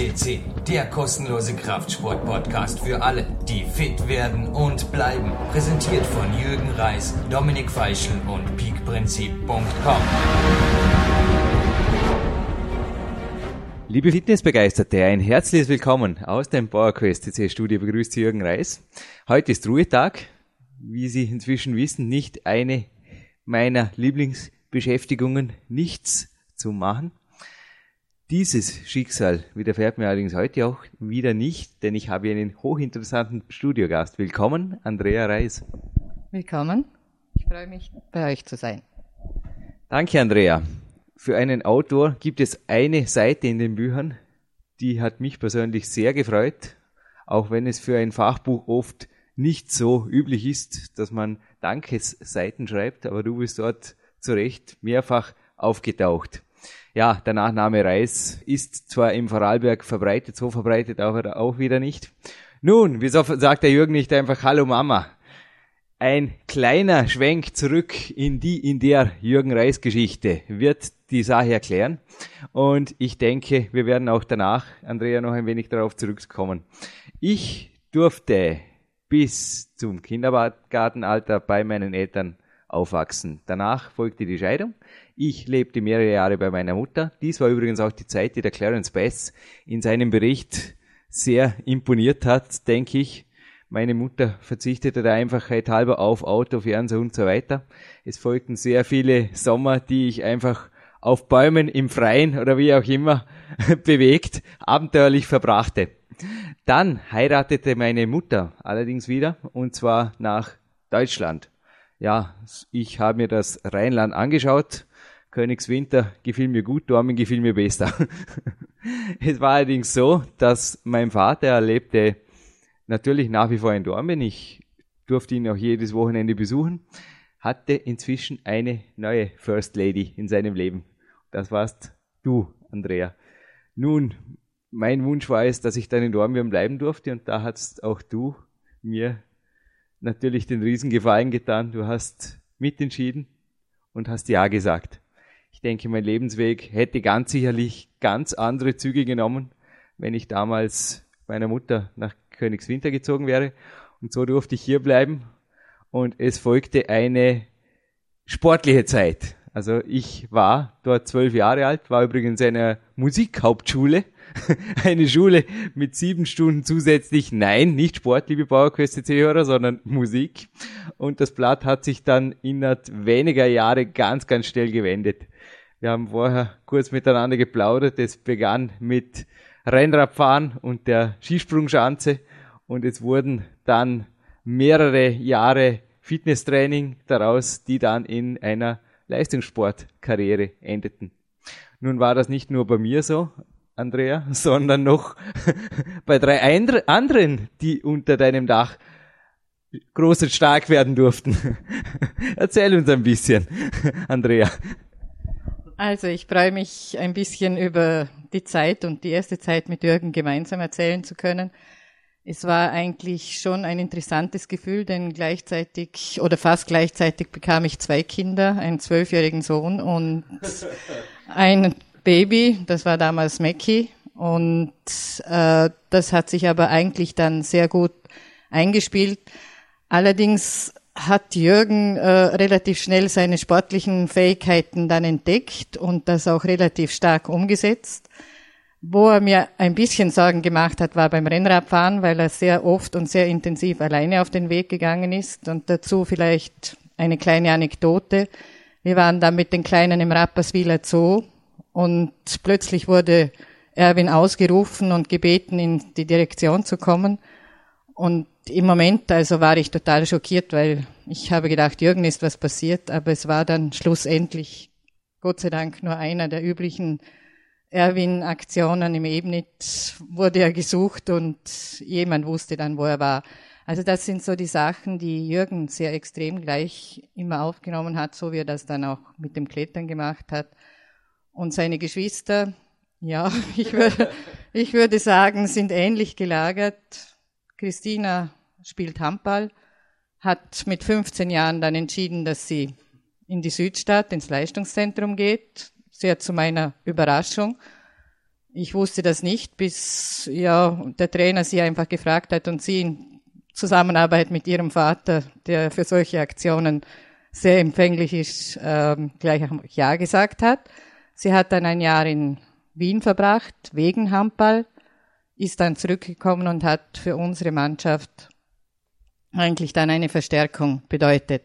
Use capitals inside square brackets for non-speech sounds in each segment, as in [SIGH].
FCC, der kostenlose Kraftsport-Podcast für alle, die fit werden und bleiben. Präsentiert von Jürgen Reis, Dominik Feischl und peakprinzip.com. Liebe Fitnessbegeisterte, ein herzliches Willkommen aus dem PowerQuest CC Studio begrüßt Jürgen Reis. Heute ist Ruhetag. Wie Sie inzwischen wissen, nicht eine meiner Lieblingsbeschäftigungen, nichts zu machen. Dieses Schicksal widerfährt mir allerdings heute auch wieder nicht, denn ich habe einen hochinteressanten Studiogast. Willkommen, Andrea Reis. Willkommen. Ich freue mich, bei euch zu sein. Danke, Andrea. Für einen Autor gibt es eine Seite in den Büchern, die hat mich persönlich sehr gefreut, auch wenn es für ein Fachbuch oft nicht so üblich ist, dass man Dankesseiten schreibt, aber du bist dort zu Recht mehrfach aufgetaucht ja, der Nachname Reis ist zwar im Vorarlberg verbreitet, so verbreitet aber auch wieder nicht. Nun, wieso sagt der Jürgen nicht einfach Hallo Mama? Ein kleiner Schwenk zurück in die, in der Jürgen Reis Geschichte wird die Sache erklären. Und ich denke, wir werden auch danach, Andrea, noch ein wenig darauf zurückkommen. Ich durfte bis zum Kindergartenalter bei meinen Eltern aufwachsen. Danach folgte die Scheidung. Ich lebte mehrere Jahre bei meiner Mutter. Dies war übrigens auch die Zeit, die der Clarence Bass in seinem Bericht sehr imponiert hat, denke ich. Meine Mutter verzichtete der Einfachheit halber auf Auto, Fernseher und so weiter. Es folgten sehr viele Sommer, die ich einfach auf Bäumen im Freien oder wie auch immer [LAUGHS] bewegt, abenteuerlich verbrachte. Dann heiratete meine Mutter allerdings wieder und zwar nach Deutschland ja, ich habe mir das Rheinland angeschaut. Königswinter gefiel mir gut, Dormen gefiel mir besser. [LAUGHS] es war allerdings so, dass mein Vater lebte natürlich nach wie vor in Dormen. Ich durfte ihn auch jedes Wochenende besuchen. Hatte inzwischen eine neue First Lady in seinem Leben. Das warst du, Andrea. Nun, mein Wunsch war es, dass ich dann in Dornbirn bleiben durfte und da hast auch du mir natürlich den Riesengefallen getan. Du hast mitentschieden und hast Ja gesagt. Ich denke, mein Lebensweg hätte ganz sicherlich ganz andere Züge genommen, wenn ich damals meiner Mutter nach Königswinter gezogen wäre. Und so durfte ich hier bleiben. Und es folgte eine sportliche Zeit. Also ich war dort zwölf Jahre alt, war übrigens in einer Musikhauptschule [LAUGHS] eine Schule mit sieben Stunden zusätzlich, nein, nicht Sport, liebe PowerQuest-CC-Hörer, sondern Musik. Und das Blatt hat sich dann innerhalb weniger Jahre ganz, ganz schnell gewendet. Wir haben vorher kurz miteinander geplaudert. Es begann mit Rennradfahren und der Skisprungschanze und es wurden dann mehrere Jahre Fitnesstraining daraus, die dann in einer Leistungssportkarriere endeten. Nun war das nicht nur bei mir so, Andrea, [LAUGHS] sondern noch [LAUGHS] bei drei anderen, die unter deinem Dach groß und stark werden durften. [LAUGHS] Erzähl uns ein bisschen, Andrea. Also ich freue mich ein bisschen über die Zeit und die erste Zeit mit Jürgen gemeinsam erzählen zu können. Es war eigentlich schon ein interessantes Gefühl, denn gleichzeitig oder fast gleichzeitig bekam ich zwei Kinder, einen zwölfjährigen Sohn und ein Baby, das war damals Mackie und äh, das hat sich aber eigentlich dann sehr gut eingespielt. Allerdings hat Jürgen äh, relativ schnell seine sportlichen Fähigkeiten dann entdeckt und das auch relativ stark umgesetzt. Wo er mir ein bisschen Sorgen gemacht hat, war beim Rennradfahren, weil er sehr oft und sehr intensiv alleine auf den Weg gegangen ist. Und dazu vielleicht eine kleine Anekdote. Wir waren da mit den Kleinen im Rapperswiler Zoo und plötzlich wurde Erwin ausgerufen und gebeten, in die Direktion zu kommen. Und im Moment, also war ich total schockiert, weil ich habe gedacht, Jürgen ist was passiert, aber es war dann schlussendlich, Gott sei Dank, nur einer der üblichen Erwin-Aktionen im Ebnit wurde er gesucht und jemand wusste dann, wo er war. Also das sind so die Sachen, die Jürgen sehr extrem gleich immer aufgenommen hat, so wie er das dann auch mit dem Klettern gemacht hat. Und seine Geschwister, ja, [LAUGHS] ich würde, ich würde sagen, sind ähnlich gelagert. Christina spielt Handball, hat mit 15 Jahren dann entschieden, dass sie in die Südstadt, ins Leistungszentrum geht, sehr zu meiner Überraschung. Ich wusste das nicht, bis ja der Trainer sie einfach gefragt hat und sie in Zusammenarbeit mit ihrem Vater, der für solche Aktionen sehr empfänglich ist, ähm, gleich Ja gesagt hat. Sie hat dann ein Jahr in Wien verbracht, wegen Handball, ist dann zurückgekommen und hat für unsere Mannschaft eigentlich dann eine Verstärkung bedeutet.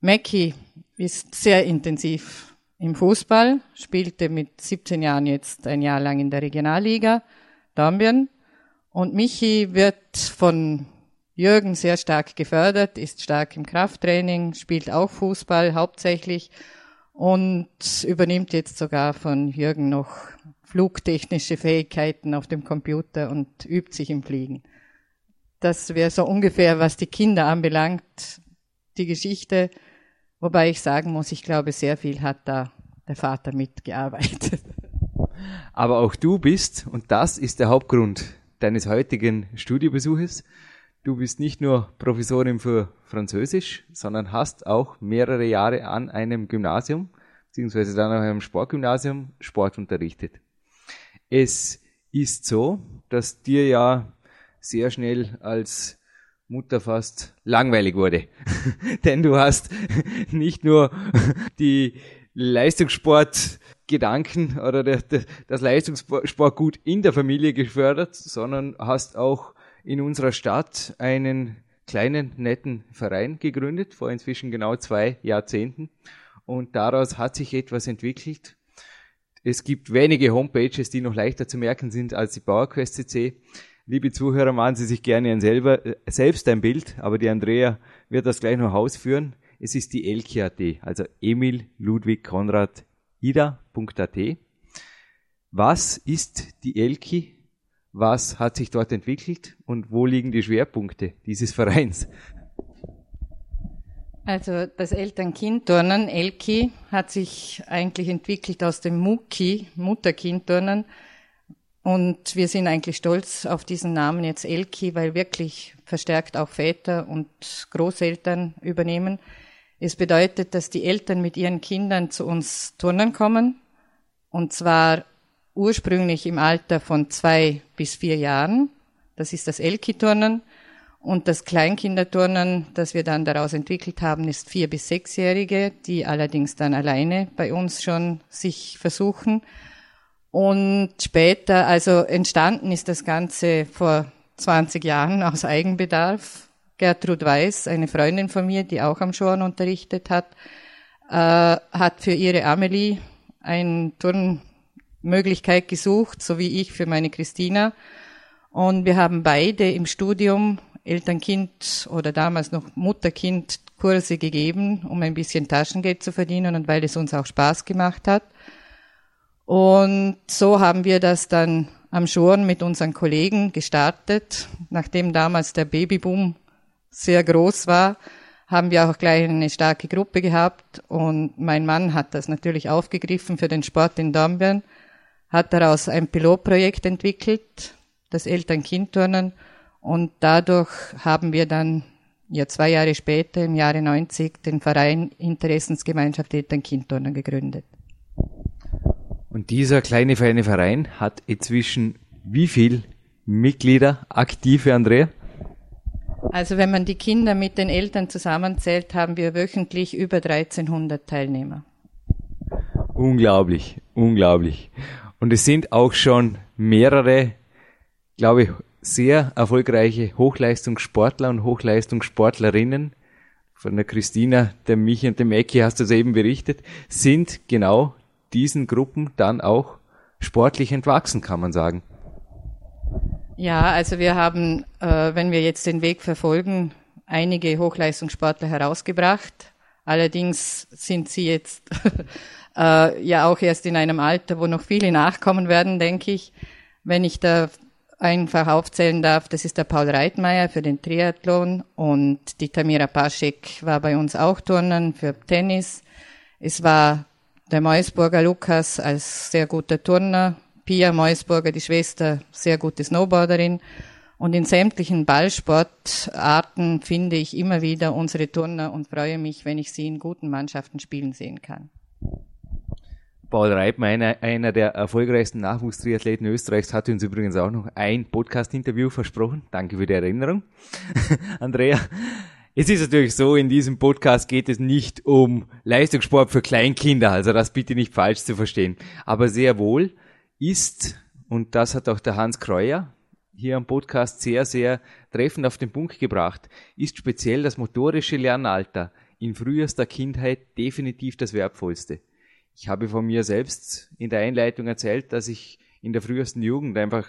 Mackie ist sehr intensiv im Fußball, spielte mit 17 Jahren jetzt ein Jahr lang in der Regionalliga, Dambien. Und Michi wird von Jürgen sehr stark gefördert, ist stark im Krafttraining, spielt auch Fußball hauptsächlich und übernimmt jetzt sogar von Jürgen noch flugtechnische Fähigkeiten auf dem Computer und übt sich im Fliegen. Das wäre so ungefähr, was die Kinder anbelangt, die Geschichte. Wobei ich sagen muss, ich glaube, sehr viel hat da der Vater mitgearbeitet. Aber auch du bist, und das ist der Hauptgrund deines heutigen Studiobesuches, du bist nicht nur Professorin für Französisch, sondern hast auch mehrere Jahre an einem Gymnasium, beziehungsweise dann auch einem Sportgymnasium Sport unterrichtet. Es ist so, dass dir ja sehr schnell als Mutter fast langweilig wurde. [LAUGHS] Denn du hast [LAUGHS] nicht nur die Leistungssportgedanken oder das Leistungssportgut in der Familie gefördert, sondern hast auch in unserer Stadt einen kleinen, netten Verein gegründet, vor inzwischen genau zwei Jahrzehnten. Und daraus hat sich etwas entwickelt. Es gibt wenige Homepages, die noch leichter zu merken sind als die PowerQuest. Liebe Zuhörer, machen Sie sich gerne selber, äh, selbst ein Bild, aber die Andrea wird das gleich noch ausführen. Es ist die Elki.at, also Emil Ludwig Konrad Ida.at. Was ist die Elki? Was hat sich dort entwickelt und wo liegen die Schwerpunkte dieses Vereins? Also das Eltern-Kind-Turnen, Elki, hat sich eigentlich entwickelt aus dem Muki, Mutter-Kind-Turnen, und wir sind eigentlich stolz auf diesen Namen jetzt Elki, weil wirklich verstärkt auch Väter und Großeltern übernehmen. Es bedeutet, dass die Eltern mit ihren Kindern zu uns turnen kommen. Und zwar ursprünglich im Alter von zwei bis vier Jahren. Das ist das Elki-Turnen. Und das Kleinkinderturnen, das wir dann daraus entwickelt haben, ist vier bis sechsjährige, die allerdings dann alleine bei uns schon sich versuchen. Und später, also entstanden ist das Ganze vor 20 Jahren aus Eigenbedarf. Gertrud Weiß, eine Freundin von mir, die auch am Schoren unterrichtet hat, äh, hat für ihre Amelie eine Turnmöglichkeit gesucht, so wie ich für meine Christina. Und wir haben beide im Studium Eltern-Kind oder damals noch Mutter-Kind Kurse gegeben, um ein bisschen Taschengeld zu verdienen und weil es uns auch Spaß gemacht hat. Und so haben wir das dann am Schoren mit unseren Kollegen gestartet. Nachdem damals der Babyboom sehr groß war, haben wir auch gleich eine starke Gruppe gehabt und mein Mann hat das natürlich aufgegriffen für den Sport in Dornbirn, hat daraus ein Pilotprojekt entwickelt, das Eltern-Kind-Turnen und dadurch haben wir dann ja zwei Jahre später, im Jahre 90, den Verein Interessensgemeinschaft Eltern-Kind-Turnen gegründet. Und dieser kleine feine Verein hat inzwischen wie viel Mitglieder, aktive Andrea? Also wenn man die Kinder mit den Eltern zusammenzählt, haben wir wöchentlich über 1300 Teilnehmer. Unglaublich, unglaublich. Und es sind auch schon mehrere, glaube ich, sehr erfolgreiche Hochleistungssportler und Hochleistungssportlerinnen, von der Christina, der Michi und dem Ecki hast du es eben berichtet, sind genau diesen Gruppen dann auch sportlich entwachsen, kann man sagen. Ja, also wir haben, äh, wenn wir jetzt den Weg verfolgen, einige Hochleistungssportler herausgebracht. Allerdings sind sie jetzt [LAUGHS] äh, ja auch erst in einem Alter, wo noch viele nachkommen werden, denke ich. Wenn ich da einfach aufzählen darf, das ist der Paul Reitmeier für den Triathlon und die Tamira Paschek war bei uns auch Turnen für Tennis. Es war der Meusburger Lukas als sehr guter Turner, Pia Meusburger, die Schwester, sehr gute Snowboarderin. Und in sämtlichen Ballsportarten finde ich immer wieder unsere Turner und freue mich, wenn ich sie in guten Mannschaften spielen sehen kann. Paul Reibmer, einer, einer der erfolgreichsten Nachwuchstriathleten Österreichs, hat uns übrigens auch noch ein Podcast-Interview versprochen. Danke für die Erinnerung, [LAUGHS] Andrea. Es ist natürlich so, in diesem Podcast geht es nicht um Leistungssport für Kleinkinder, also das bitte nicht falsch zu verstehen. Aber sehr wohl ist, und das hat auch der Hans Kreuer hier am Podcast sehr, sehr treffend auf den Punkt gebracht, ist speziell das motorische Lernalter in frühester Kindheit definitiv das wertvollste. Ich habe von mir selbst in der Einleitung erzählt, dass ich in der frühesten Jugend einfach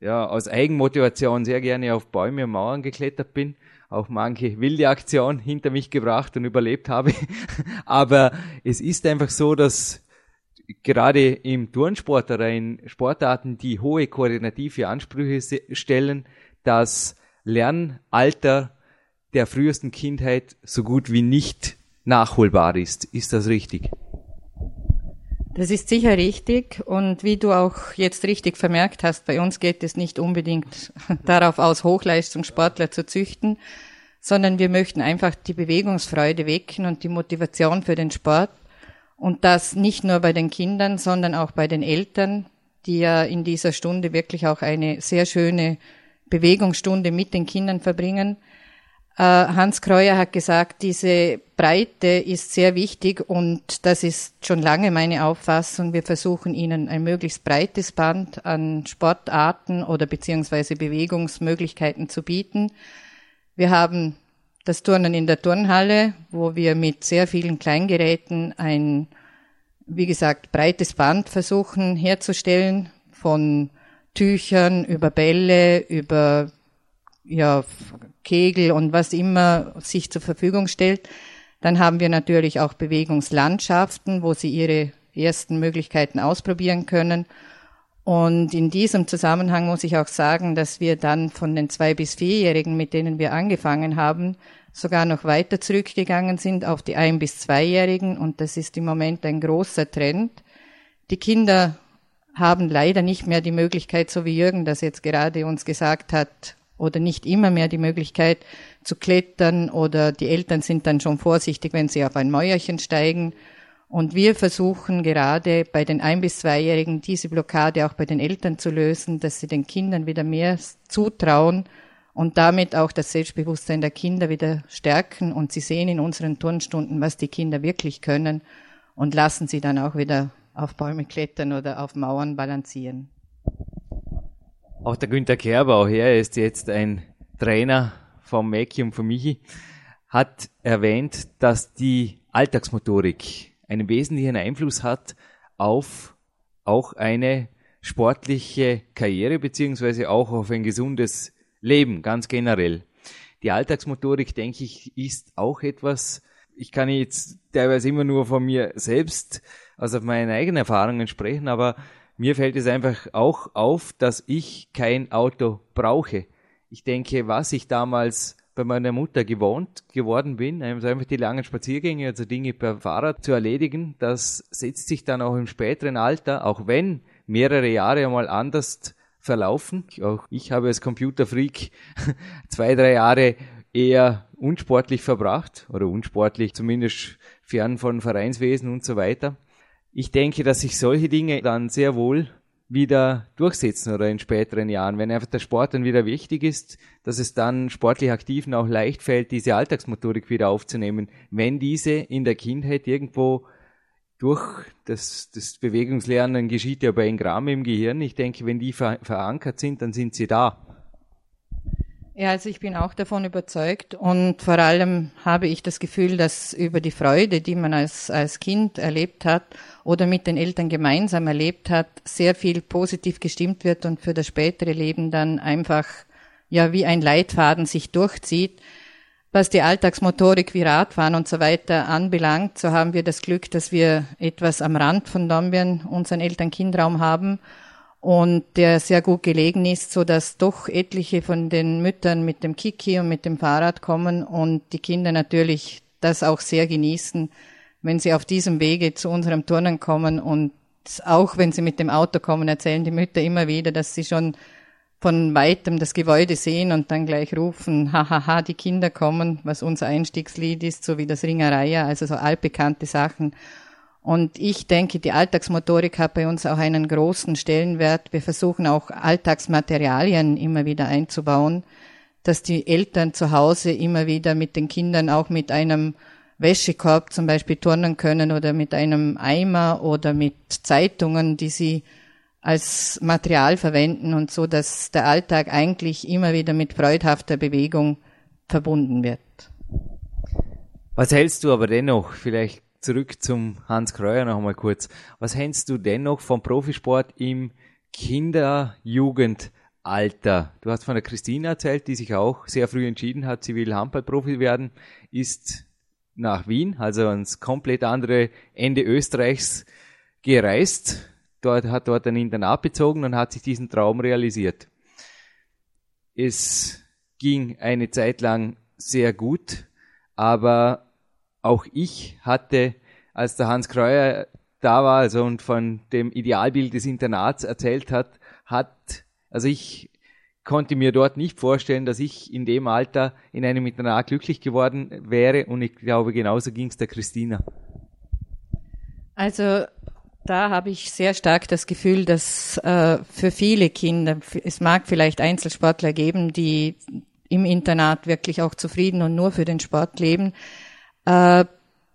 ja, aus Eigenmotivation sehr gerne auf Bäume und Mauern geklettert bin, auch manche wilde Aktion hinter mich gebracht und überlebt habe. [LAUGHS] Aber es ist einfach so, dass gerade im Turnsport oder in Sportarten, die hohe koordinative Ansprüche stellen, das Lernalter der frühesten Kindheit so gut wie nicht nachholbar ist. Ist das richtig? Das ist sicher richtig. Und wie du auch jetzt richtig vermerkt hast, bei uns geht es nicht unbedingt [LAUGHS] darauf aus, Hochleistungssportler zu züchten, sondern wir möchten einfach die Bewegungsfreude wecken und die Motivation für den Sport. Und das nicht nur bei den Kindern, sondern auch bei den Eltern, die ja in dieser Stunde wirklich auch eine sehr schöne Bewegungsstunde mit den Kindern verbringen. Äh, Hans Kreuer hat gesagt, diese Breite ist sehr wichtig und das ist schon lange meine Auffassung. Wir versuchen ihnen ein möglichst breites Band an Sportarten oder beziehungsweise Bewegungsmöglichkeiten zu bieten. Wir haben das Turnen in der Turnhalle, wo wir mit sehr vielen Kleingeräten ein, wie gesagt, breites Band versuchen herzustellen, von Tüchern über Bälle, über ja, Kegel und was immer sich zur Verfügung stellt. Dann haben wir natürlich auch Bewegungslandschaften, wo sie ihre ersten Möglichkeiten ausprobieren können. Und in diesem Zusammenhang muss ich auch sagen, dass wir dann von den zwei bis vierjährigen, mit denen wir angefangen haben, sogar noch weiter zurückgegangen sind auf die ein bis zweijährigen. Und das ist im Moment ein großer Trend. Die Kinder haben leider nicht mehr die Möglichkeit, so wie Jürgen das jetzt gerade uns gesagt hat, oder nicht immer mehr die Möglichkeit zu klettern oder die Eltern sind dann schon vorsichtig, wenn sie auf ein Mäuerchen steigen. Und wir versuchen gerade bei den ein- bis zweijährigen diese Blockade auch bei den Eltern zu lösen, dass sie den Kindern wieder mehr zutrauen und damit auch das Selbstbewusstsein der Kinder wieder stärken. Und sie sehen in unseren Turnstunden, was die Kinder wirklich können und lassen sie dann auch wieder auf Bäume klettern oder auf Mauern balancieren. Auch der Günther Kerbau, er ist jetzt ein Trainer vom Mäki und von Michi, hat erwähnt, dass die Alltagsmotorik einen wesentlichen Einfluss hat auf auch eine sportliche Karriere beziehungsweise auch auf ein gesundes Leben ganz generell. Die Alltagsmotorik, denke ich, ist auch etwas, ich kann jetzt teilweise immer nur von mir selbst, also auf meine eigenen Erfahrungen sprechen, aber mir fällt es einfach auch auf, dass ich kein Auto brauche. Ich denke, was ich damals bei meiner Mutter gewohnt geworden bin, einfach die langen Spaziergänge, also Dinge per Fahrrad zu erledigen, das setzt sich dann auch im späteren Alter, auch wenn mehrere Jahre einmal anders verlaufen. Auch ich habe als Computerfreak [LAUGHS] zwei, drei Jahre eher unsportlich verbracht oder unsportlich, zumindest fern von Vereinswesen und so weiter ich denke, dass sich solche Dinge dann sehr wohl wieder durchsetzen oder in späteren Jahren, wenn einfach der Sport dann wieder wichtig ist, dass es dann sportlich Aktiven auch leicht fällt, diese Alltagsmotorik wieder aufzunehmen, wenn diese in der Kindheit irgendwo durch das, das Bewegungslernen geschieht ja bei Engramme im Gehirn. Ich denke, wenn die ver verankert sind, dann sind sie da. Ja, also ich bin auch davon überzeugt und vor allem habe ich das Gefühl, dass über die Freude, die man als, als Kind erlebt hat oder mit den Eltern gemeinsam erlebt hat, sehr viel positiv gestimmt wird und für das spätere Leben dann einfach ja wie ein Leitfaden sich durchzieht. Was die Alltagsmotorik wie Radfahren und so weiter anbelangt, so haben wir das Glück, dass wir etwas am Rand von Dornbirn unseren Eltern-Kindraum haben und der sehr gut gelegen ist, so dass doch etliche von den Müttern mit dem Kiki und mit dem Fahrrad kommen und die Kinder natürlich das auch sehr genießen, wenn sie auf diesem Wege zu unserem Turnen kommen und auch wenn sie mit dem Auto kommen, erzählen die Mütter immer wieder, dass sie schon von weitem das Gebäude sehen und dann gleich rufen, hahaha, die Kinder kommen, was unser Einstiegslied ist, so wie das Ringereier, also so altbekannte Sachen. Und ich denke, die Alltagsmotorik hat bei uns auch einen großen Stellenwert. Wir versuchen auch Alltagsmaterialien immer wieder einzubauen, dass die Eltern zu Hause immer wieder mit den Kindern auch mit einem Wäschekorb zum Beispiel turnen können oder mit einem Eimer oder mit Zeitungen, die sie als Material verwenden und so, dass der Alltag eigentlich immer wieder mit freudhafter Bewegung verbunden wird. Was hältst du aber dennoch, vielleicht zurück zum Hans Kreuer noch einmal kurz, was hältst du dennoch vom Profisport im Kinder-Jugendalter? Du hast von der Christina erzählt, die sich auch sehr früh entschieden hat, sie will Handballprofi werden, ist nach Wien, also ans komplett andere Ende Österreichs gereist, dort, hat dort ein Internat bezogen und hat sich diesen Traum realisiert. Es ging eine Zeit lang sehr gut, aber auch ich hatte, als der Hans Kreuer da war also und von dem Idealbild des Internats erzählt hat, hat, also ich konnte mir dort nicht vorstellen, dass ich in dem Alter in einem Internat glücklich geworden wäre und ich glaube, genauso ging es der Christina. Also da habe ich sehr stark das Gefühl, dass äh, für viele Kinder, es mag vielleicht Einzelsportler geben, die im Internat wirklich auch zufrieden und nur für den Sport leben. Äh,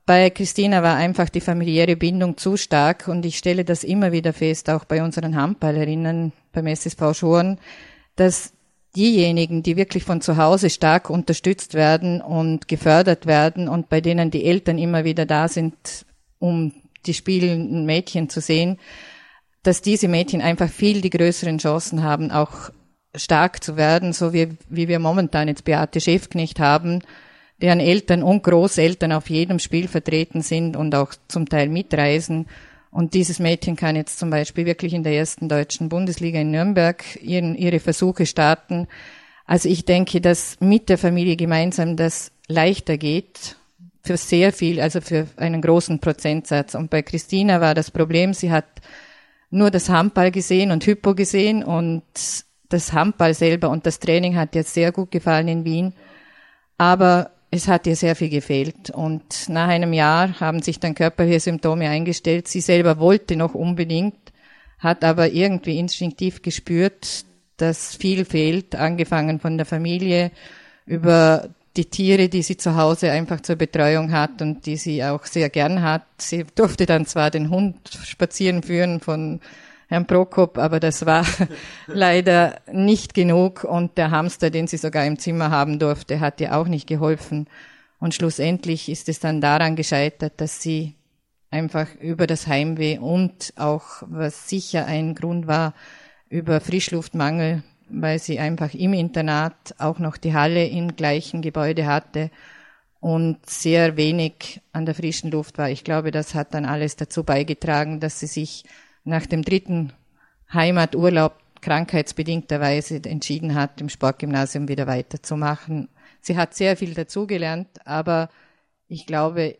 bei Christina war einfach die familiäre Bindung zu stark und ich stelle das immer wieder fest, auch bei unseren Handballerinnen beim SSV Schoren, dass diejenigen, die wirklich von zu Hause stark unterstützt werden und gefördert werden und bei denen die Eltern immer wieder da sind, um die spielenden Mädchen zu sehen, dass diese Mädchen einfach viel die größeren Chancen haben, auch stark zu werden, so wie, wie wir momentan jetzt Beate Schäfknecht haben, deren Eltern und Großeltern auf jedem Spiel vertreten sind und auch zum Teil mitreisen. Und dieses Mädchen kann jetzt zum Beispiel wirklich in der ersten deutschen Bundesliga in Nürnberg ihren, ihre Versuche starten. Also ich denke, dass mit der Familie gemeinsam das leichter geht für sehr viel, also für einen großen Prozentsatz. Und bei Christina war das Problem, sie hat nur das Handball gesehen und Hypo gesehen und das Handball selber und das Training hat ihr sehr gut gefallen in Wien. Aber es hat ihr sehr viel gefehlt. Und nach einem Jahr haben sich dann körperliche Symptome eingestellt. Sie selber wollte noch unbedingt, hat aber irgendwie instinktiv gespürt, dass viel fehlt, angefangen von der Familie über die Tiere, die sie zu Hause einfach zur Betreuung hat und die sie auch sehr gern hat. Sie durfte dann zwar den Hund spazieren führen von Herrn Prokop, aber das war [LAUGHS] leider nicht genug und der Hamster, den sie sogar im Zimmer haben durfte, hat ihr auch nicht geholfen. Und schlussendlich ist es dann daran gescheitert, dass sie einfach über das Heimweh und auch, was sicher ein Grund war, über Frischluftmangel, weil sie einfach im Internat auch noch die Halle im gleichen Gebäude hatte und sehr wenig an der frischen Luft war. Ich glaube, das hat dann alles dazu beigetragen, dass sie sich nach dem dritten Heimaturlaub krankheitsbedingterweise entschieden hat, im Sportgymnasium wieder weiterzumachen. Sie hat sehr viel dazugelernt, aber ich glaube,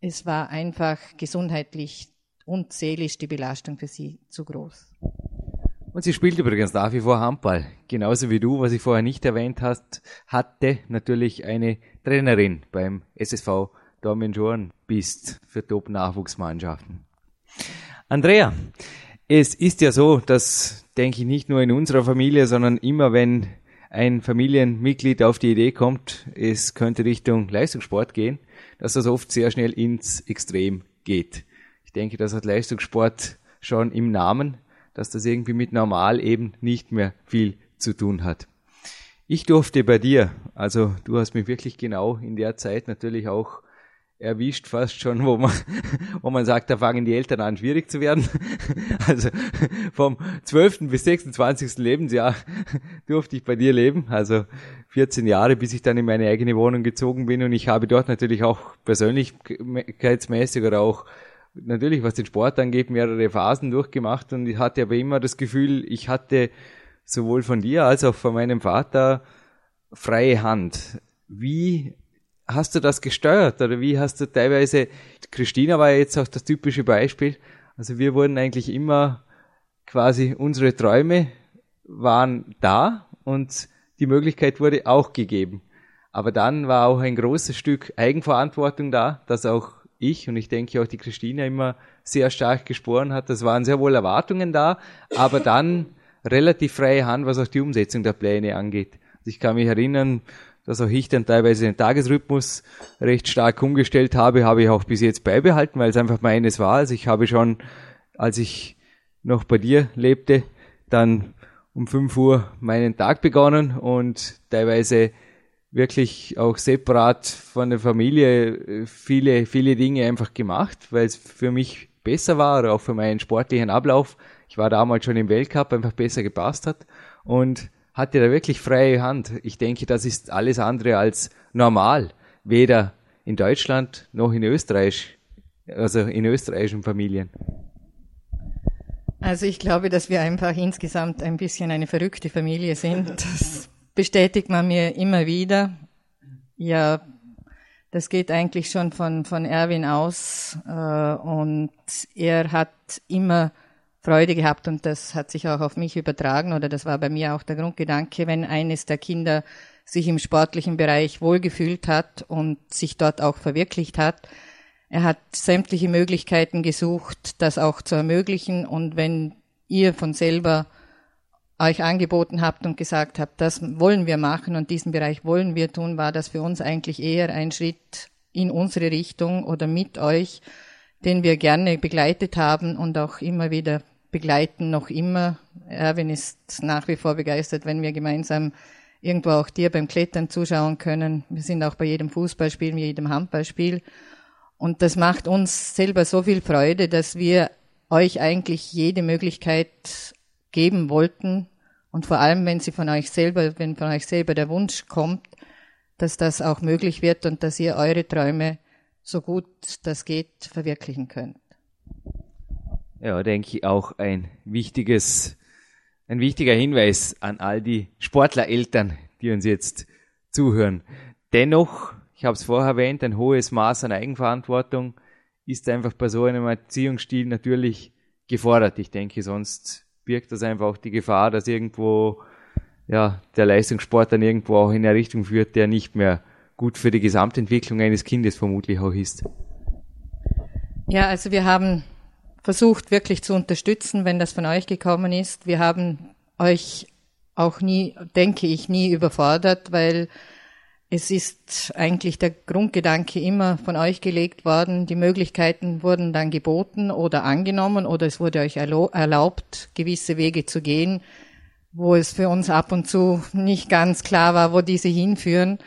es war einfach gesundheitlich und seelisch die Belastung für sie zu groß. Und sie spielt übrigens nach wie vor Handball. Genauso wie du, was ich vorher nicht erwähnt hast, hatte natürlich eine Trainerin beim SSV Dortmund bist für Top-Nachwuchsmannschaften. Andrea, es ist ja so, dass, denke ich, nicht nur in unserer Familie, sondern immer wenn ein Familienmitglied auf die Idee kommt, es könnte Richtung Leistungssport gehen, dass das oft sehr schnell ins Extrem geht. Ich denke, das hat Leistungssport schon im Namen, dass das irgendwie mit normal eben nicht mehr viel zu tun hat. Ich durfte bei dir, also du hast mich wirklich genau in der Zeit natürlich auch erwischt fast schon, wo man, [LAUGHS] wo man sagt, da fangen die Eltern an, schwierig zu werden. [LAUGHS] Also vom 12. bis 26. Lebensjahr [LAUGHS] durfte ich bei dir leben, also 14 Jahre, bis ich dann in meine eigene Wohnung gezogen bin und ich habe dort natürlich auch persönlichkeitsmäßig oder auch natürlich, was den Sport angeht, mehrere Phasen durchgemacht und ich hatte aber immer das Gefühl, ich hatte sowohl von dir als auch von meinem Vater freie Hand. Wie hast du das gesteuert oder wie hast du teilweise, Christina war ja jetzt auch das typische Beispiel, also wir wurden eigentlich immer quasi, unsere Träume waren da und die Möglichkeit wurde auch gegeben. Aber dann war auch ein großes Stück Eigenverantwortung da, das auch ich und ich denke auch die Christina immer sehr stark gesporen hat. Das waren sehr wohl Erwartungen da, aber dann [LAUGHS] relativ freie Hand, was auch die Umsetzung der Pläne angeht. Also ich kann mich erinnern, dass auch ich dann teilweise den Tagesrhythmus recht stark umgestellt habe, habe ich auch bis jetzt beibehalten, weil es einfach meines war. Also ich habe schon, als ich noch bei dir lebte, dann um 5 Uhr meinen Tag begonnen und teilweise wirklich auch separat von der Familie äh, viele, viele Dinge einfach gemacht, weil es für mich besser war, auch für meinen sportlichen Ablauf. Ich war damals schon im Weltcup, einfach besser gepasst hat und hatte da wirklich freie Hand. Ich denke, das ist alles andere als normal. Weder in Deutschland noch in Österreich, also in österreichischen Familien. Also ich glaube, dass wir einfach insgesamt ein bisschen eine verrückte Familie sind. Das bestätigt man mir immer wieder. Ja, das geht eigentlich schon von, von Erwin aus äh, und er hat immer Freude gehabt und das hat sich auch auf mich übertragen oder das war bei mir auch der Grundgedanke, wenn eines der Kinder sich im sportlichen Bereich wohlgefühlt hat und sich dort auch verwirklicht hat. Er hat sämtliche Möglichkeiten gesucht, das auch zu ermöglichen und wenn ihr von selber euch angeboten habt und gesagt habt, das wollen wir machen und diesen Bereich wollen wir tun, war das für uns eigentlich eher ein Schritt in unsere Richtung oder mit euch, den wir gerne begleitet haben und auch immer wieder begleiten, noch immer. Erwin ist nach wie vor begeistert, wenn wir gemeinsam irgendwo auch dir beim Klettern zuschauen können. Wir sind auch bei jedem Fußballspiel, jedem Handballspiel. Und das macht uns selber so viel Freude, dass wir euch eigentlich jede Möglichkeit geben wollten, und vor allem, wenn sie von euch selber, wenn von euch selber der Wunsch kommt, dass das auch möglich wird und dass ihr eure Träume so gut das geht verwirklichen könnt. Ja, denke ich auch ein wichtiges, ein wichtiger Hinweis an all die Sportlereltern, die uns jetzt zuhören. Dennoch, ich habe es vorher erwähnt, ein hohes Maß an Eigenverantwortung ist einfach bei so einem Erziehungsstil natürlich gefordert. Ich denke, sonst birgt das einfach auch die Gefahr, dass irgendwo ja, der Leistungssport dann irgendwo auch in eine Richtung führt, der nicht mehr gut für die Gesamtentwicklung eines Kindes vermutlich auch ist. Ja, also wir haben versucht wirklich zu unterstützen, wenn das von euch gekommen ist. Wir haben euch auch nie, denke ich, nie überfordert, weil es ist eigentlich der Grundgedanke immer von euch gelegt worden. Die Möglichkeiten wurden dann geboten oder angenommen oder es wurde euch erlaubt, gewisse Wege zu gehen, wo es für uns ab und zu nicht ganz klar war, wo diese hinführen.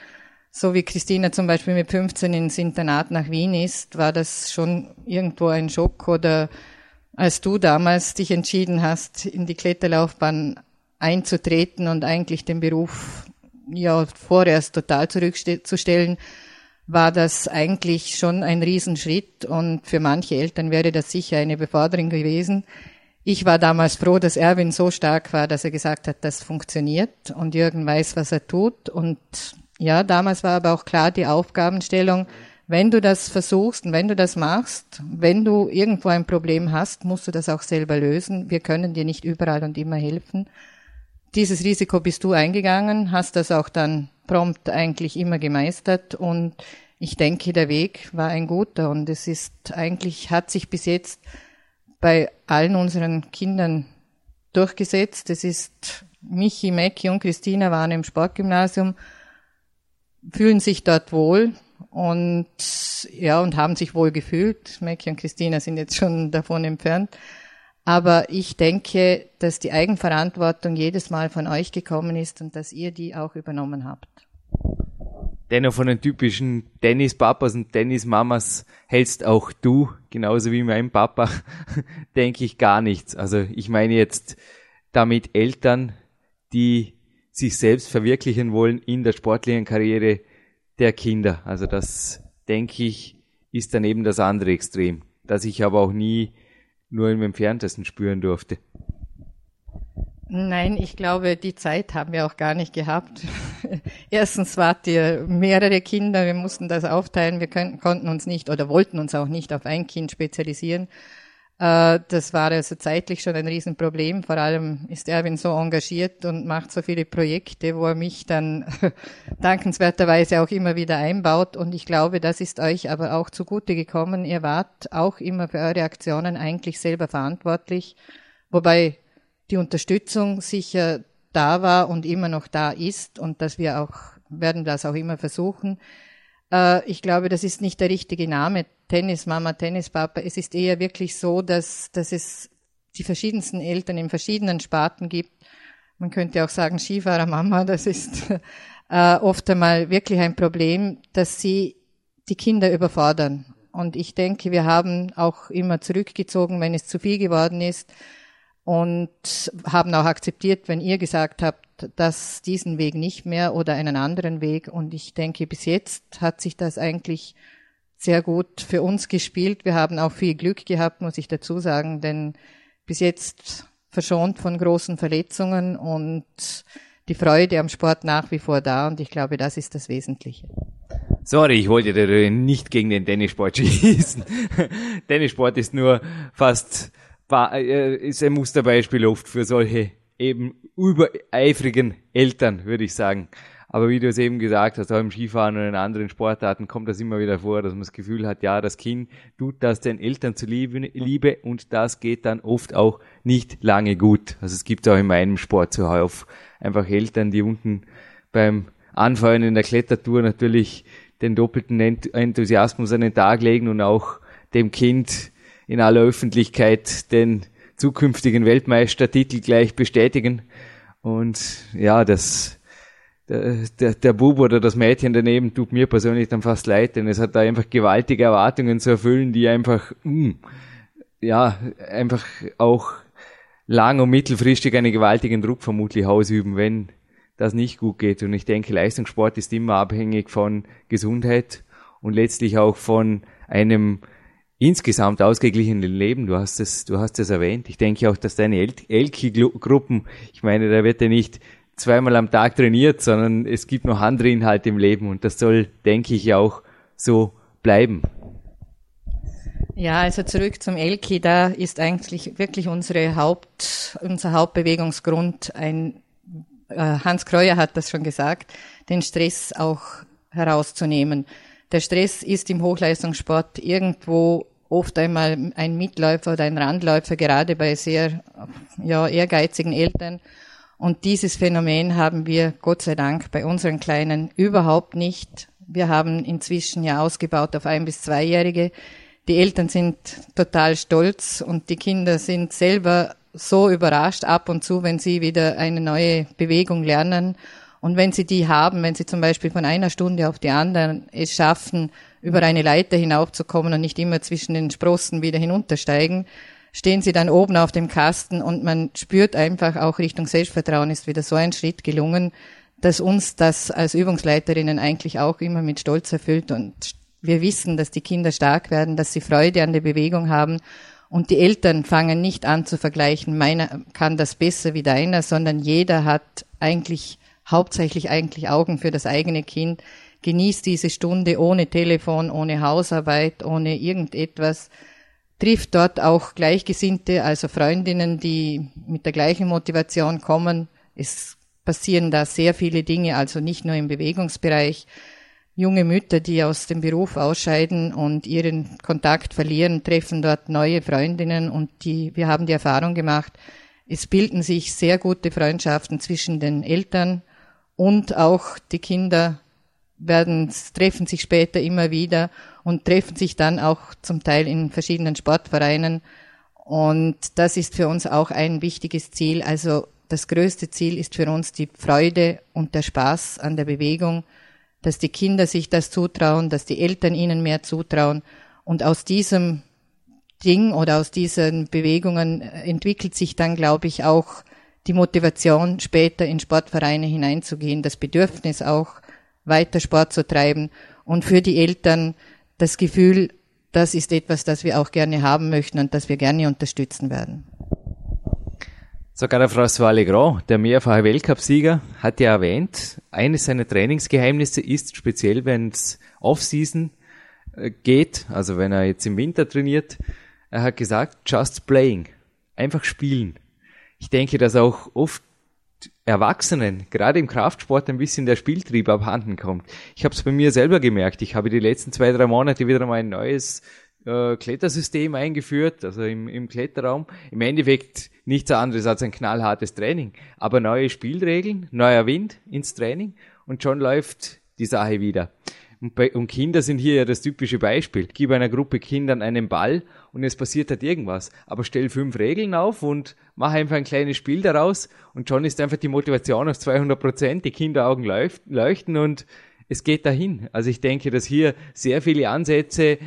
So wie Christina zum Beispiel mit 15 ins Internat nach Wien ist, war das schon irgendwo ein Schock oder als du damals dich entschieden hast, in die Kletterlaufbahn einzutreten und eigentlich den Beruf ja vorerst total zurückzustellen, war das eigentlich schon ein Riesenschritt und für manche Eltern wäre das sicher eine Beforderung gewesen. Ich war damals froh, dass Erwin so stark war, dass er gesagt hat, das funktioniert und Jürgen weiß, was er tut. Und ja, damals war aber auch klar die Aufgabenstellung, wenn du das versuchst und wenn du das machst, wenn du irgendwo ein Problem hast, musst du das auch selber lösen. Wir können dir nicht überall und immer helfen. Dieses Risiko bist du eingegangen, hast das auch dann prompt eigentlich immer gemeistert und ich denke, der Weg war ein guter und es ist eigentlich, hat sich bis jetzt bei allen unseren Kindern durchgesetzt. Es ist Michi, Mäcki und Christina waren im Sportgymnasium, fühlen sich dort wohl und ja, und haben sich wohl gefühlt. Mäcki und Christina sind jetzt schon davon entfernt. Aber ich denke, dass die Eigenverantwortung jedes Mal von euch gekommen ist und dass ihr die auch übernommen habt. Dennoch von den typischen Tennis-Papas und Tennis-Mamas hältst auch du, genauso wie mein Papa, [LAUGHS] denke ich gar nichts. Also ich meine jetzt damit Eltern, die sich selbst verwirklichen wollen in der sportlichen Karriere der Kinder. Also das, denke ich, ist dann eben das andere Extrem, dass ich aber auch nie nur im entferntesten spüren durfte. Nein, ich glaube, die Zeit haben wir auch gar nicht gehabt. [LAUGHS] Erstens wart ihr mehrere Kinder, wir mussten das aufteilen, wir können, konnten uns nicht oder wollten uns auch nicht auf ein Kind spezialisieren. Äh, das war also zeitlich schon ein Riesenproblem. Vor allem ist Erwin so engagiert und macht so viele Projekte, wo er mich dann [LAUGHS] dankenswerterweise auch immer wieder einbaut. Und ich glaube, das ist euch aber auch zugute gekommen. Ihr wart auch immer für eure Aktionen eigentlich selber verantwortlich, wobei die Unterstützung sicher da war und immer noch da ist und dass wir auch werden das auch immer versuchen. Äh, ich glaube, das ist nicht der richtige Name, Tennismama, Tennispapa. Es ist eher wirklich so, dass, dass es die verschiedensten Eltern in verschiedenen Sparten gibt. Man könnte auch sagen Skifahrermama, das ist [LAUGHS] äh, oft einmal wirklich ein Problem, dass sie die Kinder überfordern. Und ich denke, wir haben auch immer zurückgezogen, wenn es zu viel geworden ist und haben auch akzeptiert, wenn ihr gesagt habt, dass diesen Weg nicht mehr oder einen anderen Weg. Und ich denke, bis jetzt hat sich das eigentlich sehr gut für uns gespielt. Wir haben auch viel Glück gehabt, muss ich dazu sagen, denn bis jetzt verschont von großen Verletzungen und die Freude am Sport nach wie vor da und ich glaube, das ist das Wesentliche. Sorry, ich wollte nicht gegen den Tennissport [LAUGHS] schießen. Tennissport ist nur fast äh, ist ein Musterbeispiel oft für solche eben übereifrigen Eltern, würde ich sagen. Aber wie du es eben gesagt hast, auch im Skifahren und in anderen Sportarten kommt das immer wieder vor, dass man das Gefühl hat, ja, das Kind tut das den Eltern zuliebe und das geht dann oft auch nicht lange gut. Also es gibt auch in meinem Sport zuhauf einfach Eltern, die unten beim Anfeuern in der Klettertour natürlich den doppelten Enthusiasmus an den Tag legen und auch dem Kind in aller Öffentlichkeit den zukünftigen Weltmeistertitel gleich bestätigen. Und ja, das, der, der, der Bub oder das Mädchen daneben tut mir persönlich dann fast leid, denn es hat da einfach gewaltige Erwartungen zu erfüllen, die einfach, mh, mm, ja, einfach auch lang- und mittelfristig einen gewaltigen Druck vermutlich ausüben, wenn das nicht gut geht. Und ich denke, Leistungssport ist immer abhängig von Gesundheit und letztlich auch von einem insgesamt ausgeglichenen Leben. Du hast es, du hast es erwähnt. Ich denke auch, dass deine Elki-Gruppen, ich meine, da wird ja nicht zweimal am Tag trainiert, sondern es gibt noch andere Inhalte im Leben und das soll, denke ich, auch so bleiben. Ja, also zurück zum Elki, da ist eigentlich wirklich unsere Haupt, unser Hauptbewegungsgrund ein, äh, Hans Kreuer hat das schon gesagt, den Stress auch herauszunehmen. Der Stress ist im Hochleistungssport irgendwo oft einmal ein Mitläufer oder ein Randläufer, gerade bei sehr ja, ehrgeizigen Eltern. Und dieses Phänomen haben wir Gott sei Dank bei unseren Kleinen überhaupt nicht. Wir haben inzwischen ja ausgebaut auf ein bis zweijährige. Die Eltern sind total stolz und die Kinder sind selber so überrascht ab und zu, wenn sie wieder eine neue Bewegung lernen und wenn Sie die haben, wenn Sie zum Beispiel von einer Stunde auf die andere es schaffen, über eine Leiter hinaufzukommen und nicht immer zwischen den Sprossen wieder hinuntersteigen, stehen Sie dann oben auf dem Kasten und man spürt einfach auch Richtung Selbstvertrauen ist wieder so ein Schritt gelungen, dass uns das als Übungsleiterinnen eigentlich auch immer mit Stolz erfüllt. Und wir wissen, dass die Kinder stark werden, dass sie Freude an der Bewegung haben. Und die Eltern fangen nicht an zu vergleichen, meiner kann das besser wie deiner, sondern jeder hat eigentlich hauptsächlich eigentlich Augen für das eigene Kind, genießt diese Stunde ohne Telefon, ohne Hausarbeit, ohne irgendetwas, trifft dort auch Gleichgesinnte, also Freundinnen, die mit der gleichen Motivation kommen. Es passieren da sehr viele Dinge, also nicht nur im Bewegungsbereich. Junge Mütter, die aus dem Beruf ausscheiden und ihren Kontakt verlieren, treffen dort neue Freundinnen und die, wir haben die Erfahrung gemacht, es bilden sich sehr gute Freundschaften zwischen den Eltern und auch die Kinder werden, treffen sich später immer wieder und treffen sich dann auch zum Teil in verschiedenen Sportvereinen. Und das ist für uns auch ein wichtiges Ziel. Also das größte Ziel ist für uns die Freude und der Spaß an der Bewegung, dass die Kinder sich das zutrauen, dass die Eltern ihnen mehr zutrauen. Und aus diesem Ding oder aus diesen Bewegungen entwickelt sich dann, glaube ich, auch die Motivation, später in Sportvereine hineinzugehen, das Bedürfnis auch, weiter Sport zu treiben und für die Eltern das Gefühl, das ist etwas, das wir auch gerne haben möchten und das wir gerne unterstützen werden. Sogar der François Legrand, der mehrfache Weltcupsieger, hat ja erwähnt, eines seiner Trainingsgeheimnisse ist, speziell wenn es Off-Season äh, geht, also wenn er jetzt im Winter trainiert, Er hat gesagt, just playing. Einfach spielen. Ich denke, dass auch oft Erwachsenen, gerade im Kraftsport, ein bisschen der Spieltrieb abhanden kommt. Ich habe es bei mir selber gemerkt. Ich habe die letzten zwei, drei Monate wieder mal ein neues äh, Klettersystem eingeführt, also im, im Kletterraum. Im Endeffekt nichts anderes als ein knallhartes Training. Aber neue Spielregeln, neuer Wind ins Training und schon läuft die Sache wieder. Und, bei, und Kinder sind hier ja das typische Beispiel. Gib einer Gruppe Kindern einen Ball und es passiert halt irgendwas. Aber stell fünf Regeln auf und mach einfach ein kleines Spiel daraus und schon ist einfach die Motivation auf 200 Prozent, die Kinderaugen leuchten und es geht dahin. Also ich denke, dass hier sehr viele Ansätze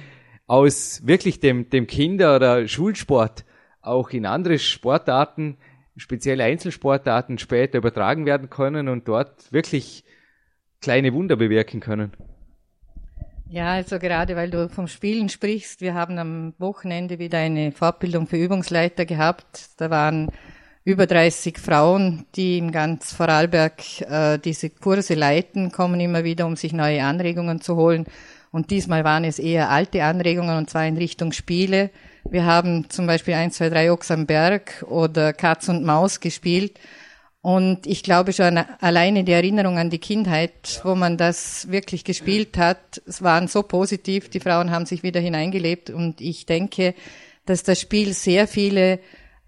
aus wirklich dem, dem Kinder- oder Schulsport auch in andere Sportarten, speziell Einzelsportarten später übertragen werden können und dort wirklich kleine Wunder bewirken können. Ja, also gerade weil du vom Spielen sprichst, wir haben am Wochenende wieder eine Fortbildung für Übungsleiter gehabt. Da waren über 30 Frauen, die in ganz Vorarlberg äh, diese Kurse leiten, kommen immer wieder, um sich neue Anregungen zu holen. Und diesmal waren es eher alte Anregungen, und zwar in Richtung Spiele. Wir haben zum Beispiel 1, 2, 3 Ochs am Berg oder Katz und Maus gespielt. Und ich glaube schon alleine die Erinnerung an die Kindheit, wo man das wirklich gespielt hat, es waren so positiv. Die Frauen haben sich wieder hineingelebt und ich denke, dass das Spiel sehr viele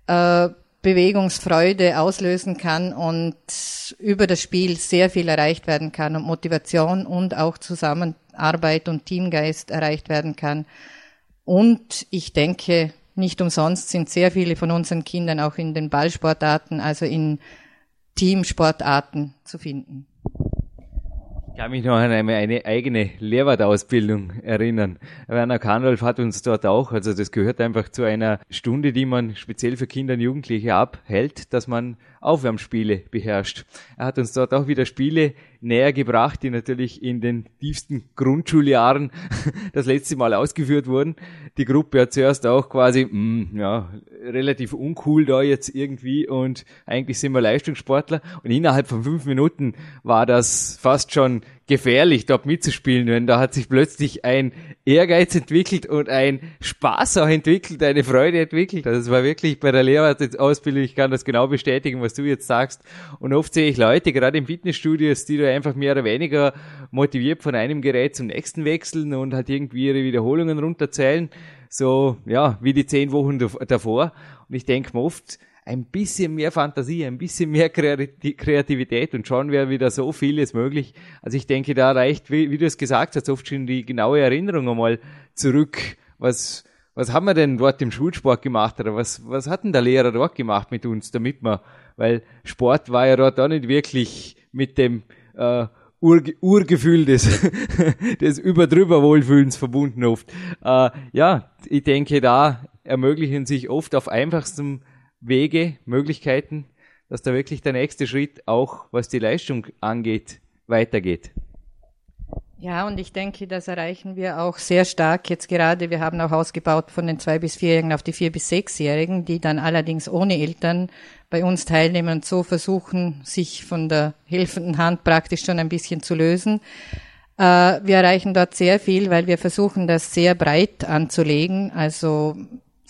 äh, Bewegungsfreude auslösen kann und über das Spiel sehr viel erreicht werden kann und Motivation und auch Zusammenarbeit und Teamgeist erreicht werden kann. Und ich denke, nicht umsonst sind sehr viele von unseren Kindern auch in den Ballsportarten, also in Teamsportarten zu finden. Ich kann mich noch an eine, eine eigene Lehrwartausbildung erinnern. Werner Kahnolf hat uns dort auch, also das gehört einfach zu einer Stunde, die man speziell für Kinder und Jugendliche abhält, dass man Aufwärmspiele beherrscht. Er hat uns dort auch wieder Spiele näher gebracht, die natürlich in den tiefsten Grundschuljahren [LAUGHS] das letzte Mal ausgeführt wurden. Die Gruppe hat zuerst auch quasi, mh, mm, ja, relativ uncool da jetzt irgendwie und eigentlich sind wir Leistungssportler und innerhalb von fünf Minuten war das fast schon gefährlich, dort mitzuspielen, denn da hat sich plötzlich ein Ehrgeiz entwickelt und ein Spaß auch entwickelt, eine Freude entwickelt. Also es war wirklich bei der Lehrerausbildung, ich kann das genau bestätigen, was du jetzt sagst. Und oft sehe ich Leute, gerade im Fitnessstudios, die da einfach mehr oder weniger motiviert von einem Gerät zum nächsten wechseln und halt irgendwie ihre Wiederholungen runterzählen. So, ja, wie die zehn Wochen davor. Und ich denke mir oft, ein bisschen mehr Fantasie, ein bisschen mehr Kreativität und schon wäre wieder so vieles möglich. Also ich denke, da reicht, wie, wie du es gesagt hast, oft schon die genaue Erinnerung einmal zurück. Was, was haben wir denn dort im Schulsport gemacht oder was, was hat denn der Lehrer dort gemacht mit uns, damit wir, weil Sport war ja dort auch nicht wirklich mit dem äh, Ur, Urgefühl des, [LAUGHS] des überdrüber Wohlfühlens verbunden oft. Äh, ja, ich denke, da ermöglichen sich oft auf einfachstem Wege, Möglichkeiten, dass da wirklich der nächste Schritt auch, was die Leistung angeht, weitergeht. Ja, und ich denke, das erreichen wir auch sehr stark jetzt gerade. Wir haben auch ausgebaut von den zwei bis vierjährigen auf die vier bis sechsjährigen, die dann allerdings ohne Eltern bei uns teilnehmen und so versuchen, sich von der helfenden Hand praktisch schon ein bisschen zu lösen. Äh, wir erreichen dort sehr viel, weil wir versuchen, das sehr breit anzulegen. Also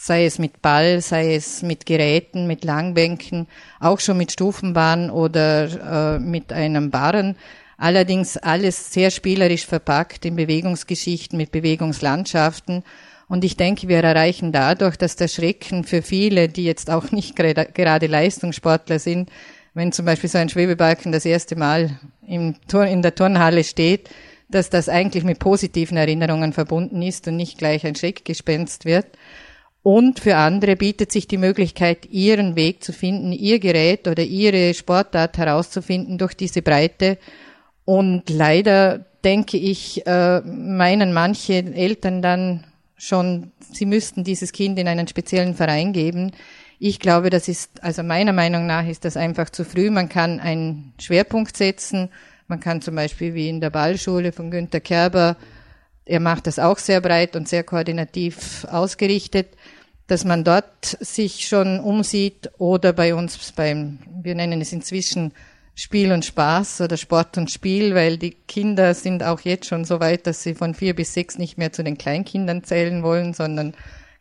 sei es mit Ball, sei es mit Geräten, mit Langbänken, auch schon mit Stufenbahn oder äh, mit einem Barren. Allerdings alles sehr spielerisch verpackt in Bewegungsgeschichten mit Bewegungslandschaften. Und ich denke, wir erreichen dadurch, dass der Schrecken für viele, die jetzt auch nicht gerade Leistungssportler sind, wenn zum Beispiel so ein Schwebebalken das erste Mal im in der Turnhalle steht, dass das eigentlich mit positiven Erinnerungen verbunden ist und nicht gleich ein Schreckgespenst wird. Und für andere bietet sich die Möglichkeit, ihren Weg zu finden, ihr Gerät oder ihre Sportart herauszufinden durch diese Breite. Und leider denke ich, äh, meinen manche Eltern dann schon, sie müssten dieses Kind in einen speziellen Verein geben. Ich glaube, das ist, also meiner Meinung nach ist das einfach zu früh. Man kann einen Schwerpunkt setzen. Man kann zum Beispiel wie in der Ballschule von Günter Kerber, er macht das auch sehr breit und sehr koordinativ ausgerichtet dass man dort sich schon umsieht oder bei uns beim, wir nennen es inzwischen Spiel und Spaß oder Sport und Spiel, weil die Kinder sind auch jetzt schon so weit, dass sie von vier bis sechs nicht mehr zu den Kleinkindern zählen wollen, sondern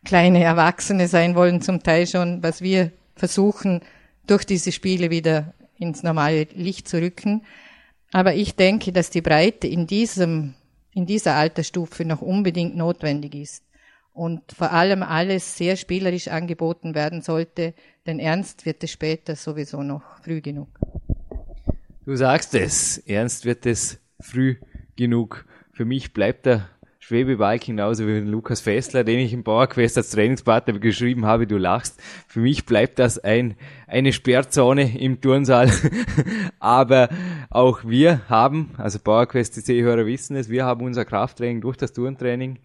kleine Erwachsene sein wollen, zum Teil schon, was wir versuchen, durch diese Spiele wieder ins normale Licht zu rücken. Aber ich denke, dass die Breite in diesem, in dieser Altersstufe noch unbedingt notwendig ist und vor allem alles sehr spielerisch angeboten werden sollte, denn ernst wird es später sowieso noch früh genug. Du sagst es, ernst wird es früh genug. Für mich bleibt der Schwebeball genauso wie Lukas Fessler, den ich im PowerQuest als Trainingspartner geschrieben habe, du lachst. Für mich bleibt das ein, eine Sperrzone im Turnsaal. [LAUGHS] Aber auch wir haben, also PowerQuest CC-Hörer wissen es, wir haben unser Krafttraining durch das Turntraining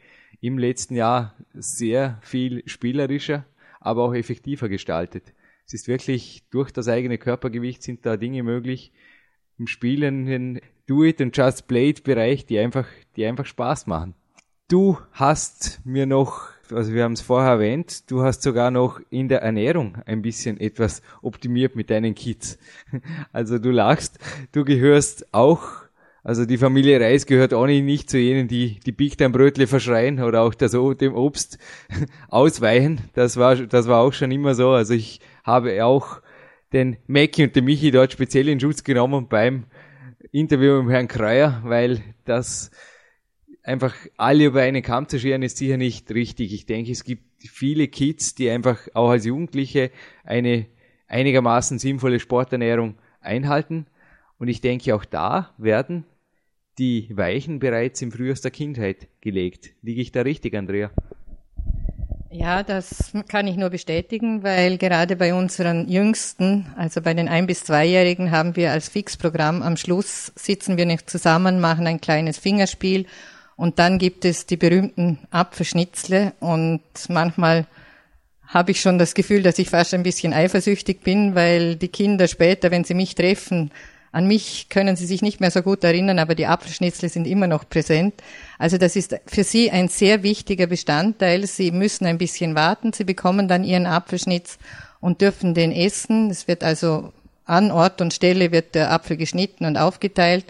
im letzten Jahr sehr viel spielerischer, aber auch effektiver gestaltet. Es ist wirklich durch das eigene Körpergewicht sind da Dinge möglich im Spielen, Do-it und Just Play-it Bereich, die einfach, die einfach Spaß machen. Du hast mir noch, also wir haben es vorher erwähnt, du hast sogar noch in der Ernährung ein bisschen etwas optimiert mit deinen Kids. [LAUGHS] Also du lachst, du gehörst auch, also die Familie Reis gehört auch nicht zu jenen, die die Big Time Brötle verschreien oder auch das, dem Obst [LAUGHS] ausweichen. Das war, das war auch schon immer so. Also ich habe auch den Mackie und den Michi dort speziell in Schutz genommen beim Interview mit Herrn Kreuer, weil das einfach alle über einen Kamm zu scheren, ist sicher nicht richtig. Ich denke, es gibt viele Kids, die einfach auch als Jugendliche eine einigermaßen sinnvolle Sporternährung einhalten. Und ich denke, auch da werden die Weichen bereits im Frühjahr der Kindheit gelegt. Liege ich da richtig, Andrea? Ja, das kann ich nur bestätigen, weil gerade bei unseren Jüngsten, also bei den ein- bis zweijährigen, haben wir als Fixprogramm am Schluss sitzen wir nicht zusammen, machen ein kleines Fingerspiel und dann gibt es die berühmten Apfelschnitzle und manchmal habe ich schon das Gefühl, dass ich fast ein bisschen eifersüchtig bin, weil die Kinder später, wenn sie mich treffen, an mich können sie sich nicht mehr so gut erinnern, aber die Apfelschnitzle sind immer noch präsent. Also das ist für sie ein sehr wichtiger Bestandteil. Sie müssen ein bisschen warten, sie bekommen dann ihren Apfelschnitz und dürfen den essen. Es wird also an Ort und Stelle wird der Apfel geschnitten und aufgeteilt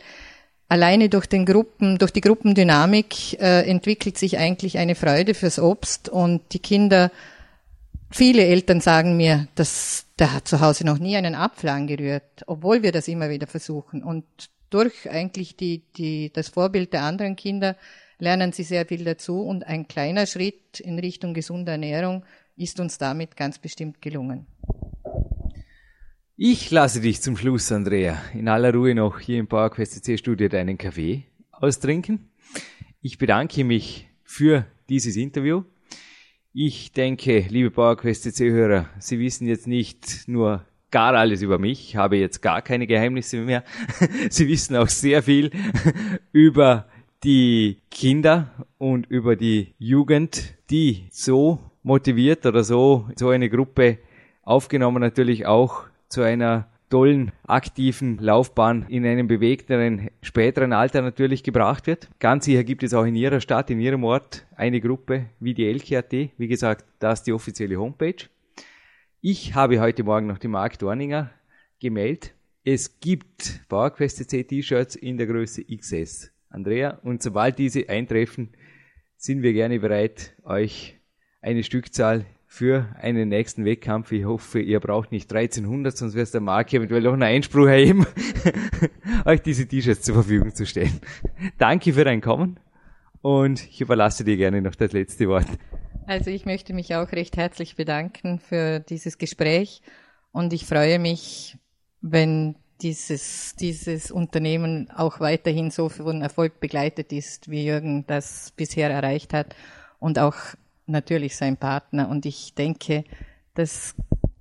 alleine durch den Gruppen, durch die Gruppendynamik äh, entwickelt sich eigentlich eine Freude fürs Obst und die Kinder, viele Eltern sagen mir, dass der hat zu Hause noch nie einen Apfel angerührt, obwohl wir das immer wieder versuchen. Und durch eigentlich die, die, das Vorbild der anderen Kinder lernen sie sehr viel dazu und ein kleiner Schritt in Richtung gesunder Ernährung ist uns damit ganz bestimmt gelungen. Ich lasse dich zum Schluss, Andrea, in aller Ruhe noch hier im PowerQuest C Studio deinen Kaffee austrinken. Ich bedanke mich für dieses Interview. Ich denke, liebe PowerQuest C Hörer, Sie wissen jetzt nicht nur gar alles über mich, ich habe jetzt gar keine Geheimnisse mehr. [LAUGHS] Sie wissen auch sehr viel [LAUGHS] über die Kinder und über die Jugend, die so motiviert oder so, so eine Gruppe aufgenommen natürlich auch zu einer tollen, aktiven Laufbahn in einem bewegteren, späteren Alter natürlich gebracht wird. Ganz sicher gibt es auch in Ihrer Stadt, in Ihrem Ort eine Gruppe wie die LKAT. Wie gesagt, das ist die offizielle Homepage. Ich habe heute Morgen noch die Mark Dorninger gemeldet. Es gibt PowerQuest C T-Shirts in der Größe XS. Andrea, und sobald diese eintreffen, sind wir gerne bereit, euch eine Stückzahl für einen nächsten Wettkampf. Ich hoffe, ihr braucht nicht 1300, sonst wäre es der Marke eventuell noch einen Einspruch erheben, [LAUGHS] euch diese T-Shirts zur Verfügung zu stellen. Danke für dein Kommen und ich überlasse dir gerne noch das letzte Wort. Also ich möchte mich auch recht herzlich bedanken für dieses Gespräch und ich freue mich, wenn dieses, dieses Unternehmen auch weiterhin so von Erfolg begleitet ist, wie Jürgen das bisher erreicht hat und auch natürlich sein Partner. Und ich denke, das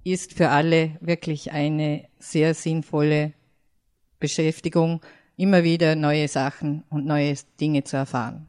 ist für alle wirklich eine sehr sinnvolle Beschäftigung, immer wieder neue Sachen und neue Dinge zu erfahren.